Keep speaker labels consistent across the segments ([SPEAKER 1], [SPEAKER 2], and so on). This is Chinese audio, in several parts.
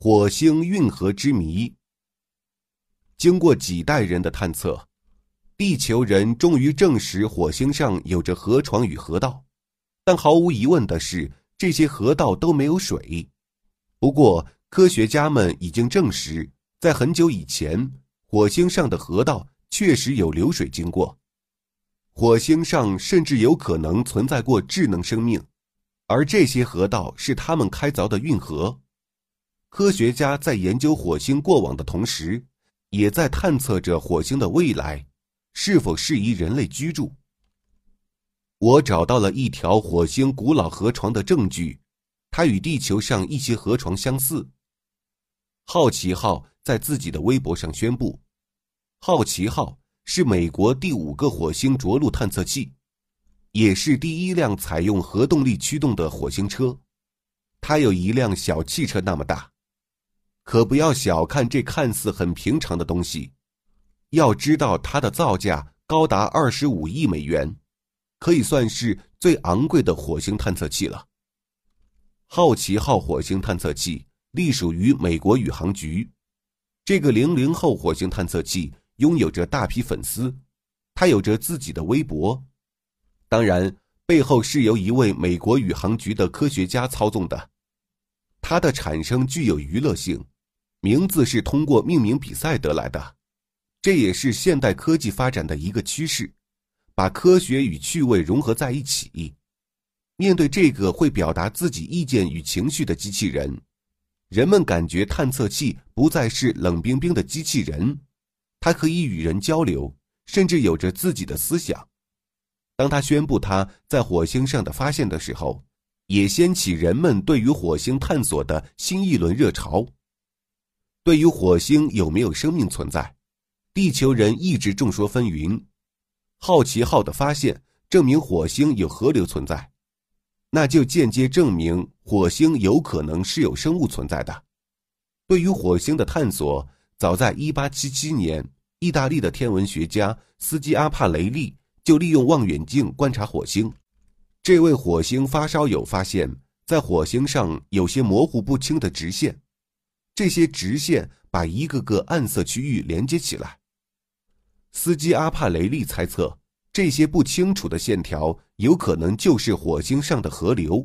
[SPEAKER 1] 火星运河之谜。经过几代人的探测，地球人终于证实火星上有着河床与河道，但毫无疑问的是，这些河道都没有水。不过，科学家们已经证实，在很久以前，火星上的河道确实有流水经过。火星上甚至有可能存在过智能生命。而这些河道是他们开凿的运河。科学家在研究火星过往的同时，也在探测着火星的未来是否适宜人类居住。我找到了一条火星古老河床的证据，它与地球上一些河床相似。好奇号在自己的微博上宣布：“好奇号是美国第五个火星着陆探测器。”也是第一辆采用核动力驱动的火星车，它有一辆小汽车那么大。可不要小看这看似很平常的东西，要知道它的造价高达二十五亿美元，可以算是最昂贵的火星探测器了。好奇号火星探测器隶属于美国宇航局，这个零零后火星探测器拥有着大批粉丝，它有着自己的微博。当然，背后是由一位美国宇航局的科学家操纵的。它的产生具有娱乐性，名字是通过命名比赛得来的。这也是现代科技发展的一个趋势，把科学与趣味融合在一起。面对这个会表达自己意见与情绪的机器人，人们感觉探测器不再是冷冰冰的机器人，它可以与人交流，甚至有着自己的思想。当他宣布他在火星上的发现的时候，也掀起人们对于火星探索的新一轮热潮。对于火星有没有生命存在，地球人一直众说纷纭。好奇号的发现证明火星有河流存在，那就间接证明火星有可能是有生物存在的。对于火星的探索，早在1877年，意大利的天文学家斯基阿帕雷利。就利用望远镜观察火星，这位火星发烧友发现，在火星上有些模糊不清的直线，这些直线把一个个暗色区域连接起来。司机阿帕雷利猜测，这些不清楚的线条有可能就是火星上的河流。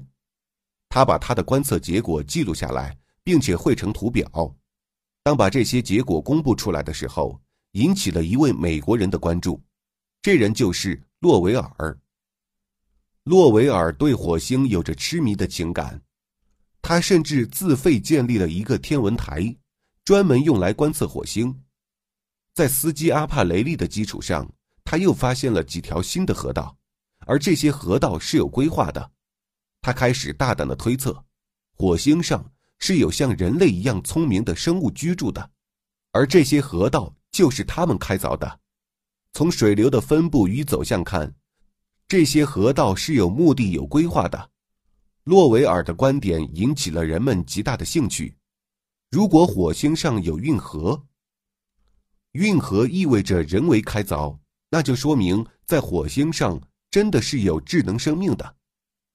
[SPEAKER 1] 他把他的观测结果记录下来，并且绘成图表。当把这些结果公布出来的时候，引起了一位美国人的关注。这人就是洛维尔。洛维尔对火星有着痴迷的情感，他甚至自费建立了一个天文台，专门用来观测火星。在斯基阿帕雷利的基础上，他又发现了几条新的河道，而这些河道是有规划的。他开始大胆的推测，火星上是有像人类一样聪明的生物居住的，而这些河道就是他们开凿的。从水流的分布与走向看，这些河道是有目的、有规划的。洛维尔的观点引起了人们极大的兴趣。如果火星上有运河，运河意味着人为开凿，那就说明在火星上真的是有智能生命的。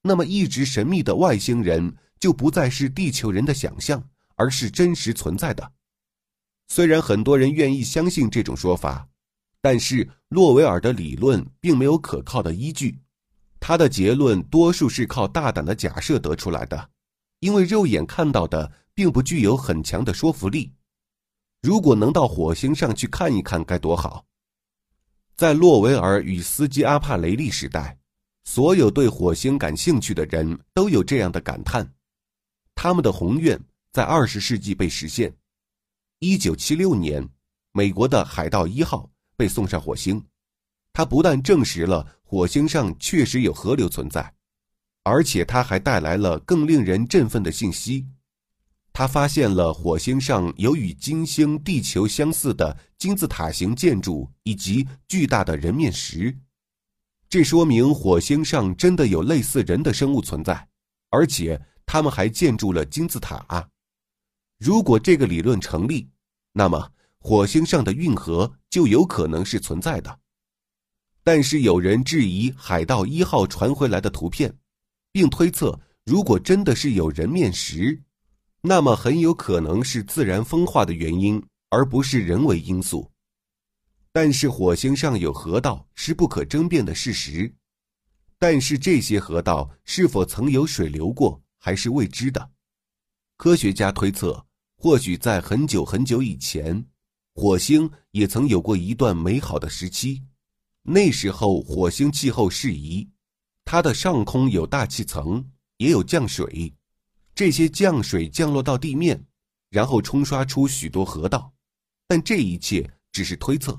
[SPEAKER 1] 那么，一直神秘的外星人就不再是地球人的想象，而是真实存在的。虽然很多人愿意相信这种说法。但是洛维尔的理论并没有可靠的依据，他的结论多数是靠大胆的假设得出来的，因为肉眼看到的并不具有很强的说服力。如果能到火星上去看一看，该多好！在洛维尔与斯基阿帕雷利时代，所有对火星感兴趣的人都有这样的感叹，他们的宏愿在二十世纪被实现。一九七六年，美国的海盗一号。被送上火星，它不但证实了火星上确实有河流存在，而且它还带来了更令人振奋的信息：他发现了火星上有与金星、地球相似的金字塔形建筑以及巨大的人面石。这说明火星上真的有类似人的生物存在，而且他们还建筑了金字塔。如果这个理论成立，那么。火星上的运河就有可能是存在的，但是有人质疑海盗一号传回来的图片，并推测，如果真的是有人面石，那么很有可能是自然风化的原因，而不是人为因素。但是火星上有河道是不可争辩的事实，但是这些河道是否曾有水流过还是未知的。科学家推测，或许在很久很久以前，火星也曾有过一段美好的时期。那时候火星气候适宜，它的上空有大气层，也有降水，这些降水降落到地面，然后冲刷出许多河道。但这一切只是推测。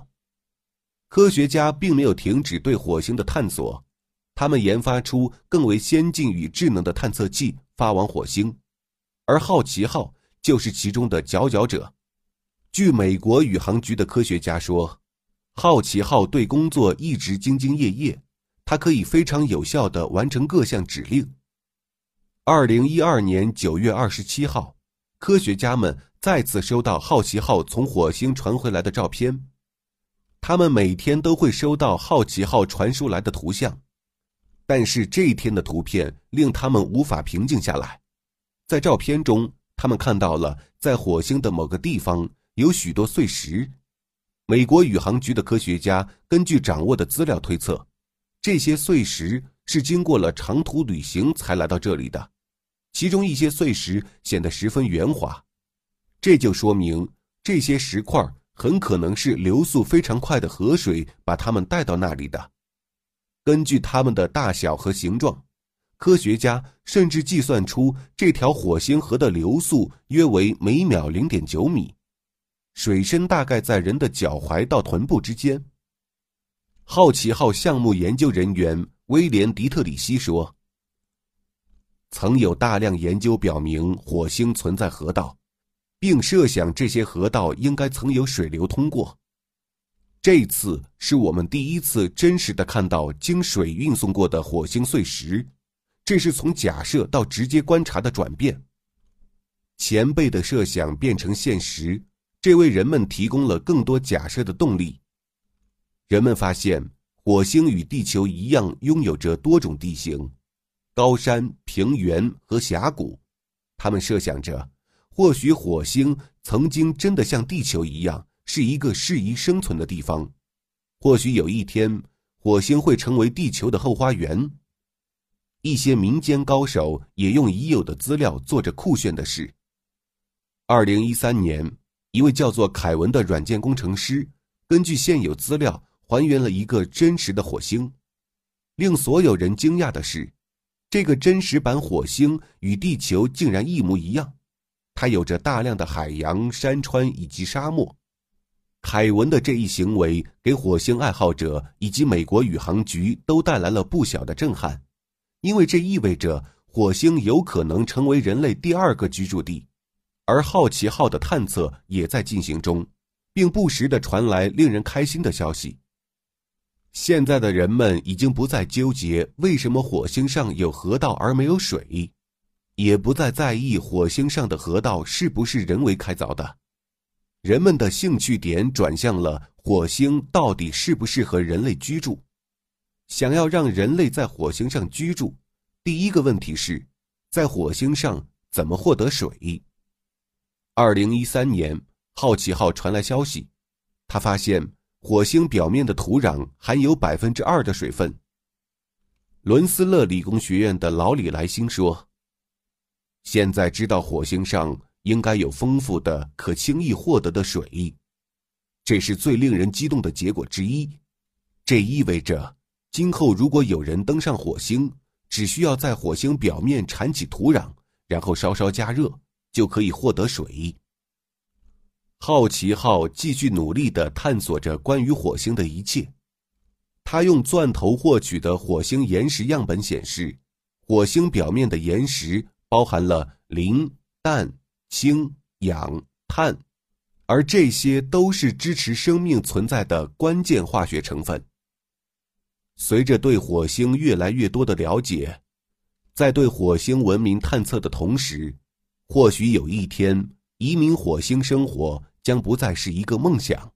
[SPEAKER 1] 科学家并没有停止对火星的探索，他们研发出更为先进与智能的探测器，发往火星，而好奇号就是其中的佼佼者。据美国宇航局的科学家说，好奇号对工作一直兢兢业业，它可以非常有效地完成各项指令。二零一二年九月二十七号，科学家们再次收到好奇号从火星传回来的照片。他们每天都会收到好奇号传输来的图像，但是这一天的图片令他们无法平静下来。在照片中，他们看到了在火星的某个地方有许多碎石。美国宇航局的科学家根据掌握的资料推测，这些碎石是经过了长途旅行才来到这里的，其中一些碎石显得十分圆滑，这就说明这些石块。很可能是流速非常快的河水把它们带到那里的。根据它们的大小和形状，科学家甚至计算出这条火星河的流速约为每秒零点九米，水深大概在人的脚踝到臀部之间。好奇号项目研究人员威廉·迪特里希说：“曾有大量研究表明火星存在河道。”并设想这些河道应该曾有水流通过。这次是我们第一次真实的看到经水运送过的火星碎石，这是从假设到直接观察的转变。前辈的设想变成现实，这为人们提供了更多假设的动力。人们发现火星与地球一样，拥有着多种地形，高山、平原和峡谷。他们设想着。或许火星曾经真的像地球一样是一个适宜生存的地方，或许有一天火星会成为地球的后花园。一些民间高手也用已有的资料做着酷炫的事。二零一三年，一位叫做凯文的软件工程师根据现有资料还原了一个真实的火星。令所有人惊讶的是，这个真实版火星与地球竟然一模一样。它有着大量的海洋、山川以及沙漠。凯文的这一行为给火星爱好者以及美国宇航局都带来了不小的震撼，因为这意味着火星有可能成为人类第二个居住地。而好奇号的探测也在进行中，并不时的传来令人开心的消息。现在的人们已经不再纠结为什么火星上有河道而没有水。也不再在意火星上的河道是不是人为开凿的，人们的兴趣点转向了火星到底适不适合人类居住。想要让人类在火星上居住，第一个问题是，在火星上怎么获得水？二零一三年，好奇号传来消息，他发现火星表面的土壤含有百分之二的水分。伦斯勒理工学院的老李莱辛说。现在知道火星上应该有丰富的、可轻易获得的水，这是最令人激动的结果之一。这意味着，今后如果有人登上火星，只需要在火星表面铲起土壤，然后稍稍加热，就可以获得水。好奇号继续努力地探索着关于火星的一切。他用钻头获取的火星岩石样本显示，火星表面的岩石。包含了磷、氮、氢、氧、碳，而这些都是支持生命存在的关键化学成分。随着对火星越来越多的了解，在对火星文明探测的同时，或许有一天移民火星生活将不再是一个梦想。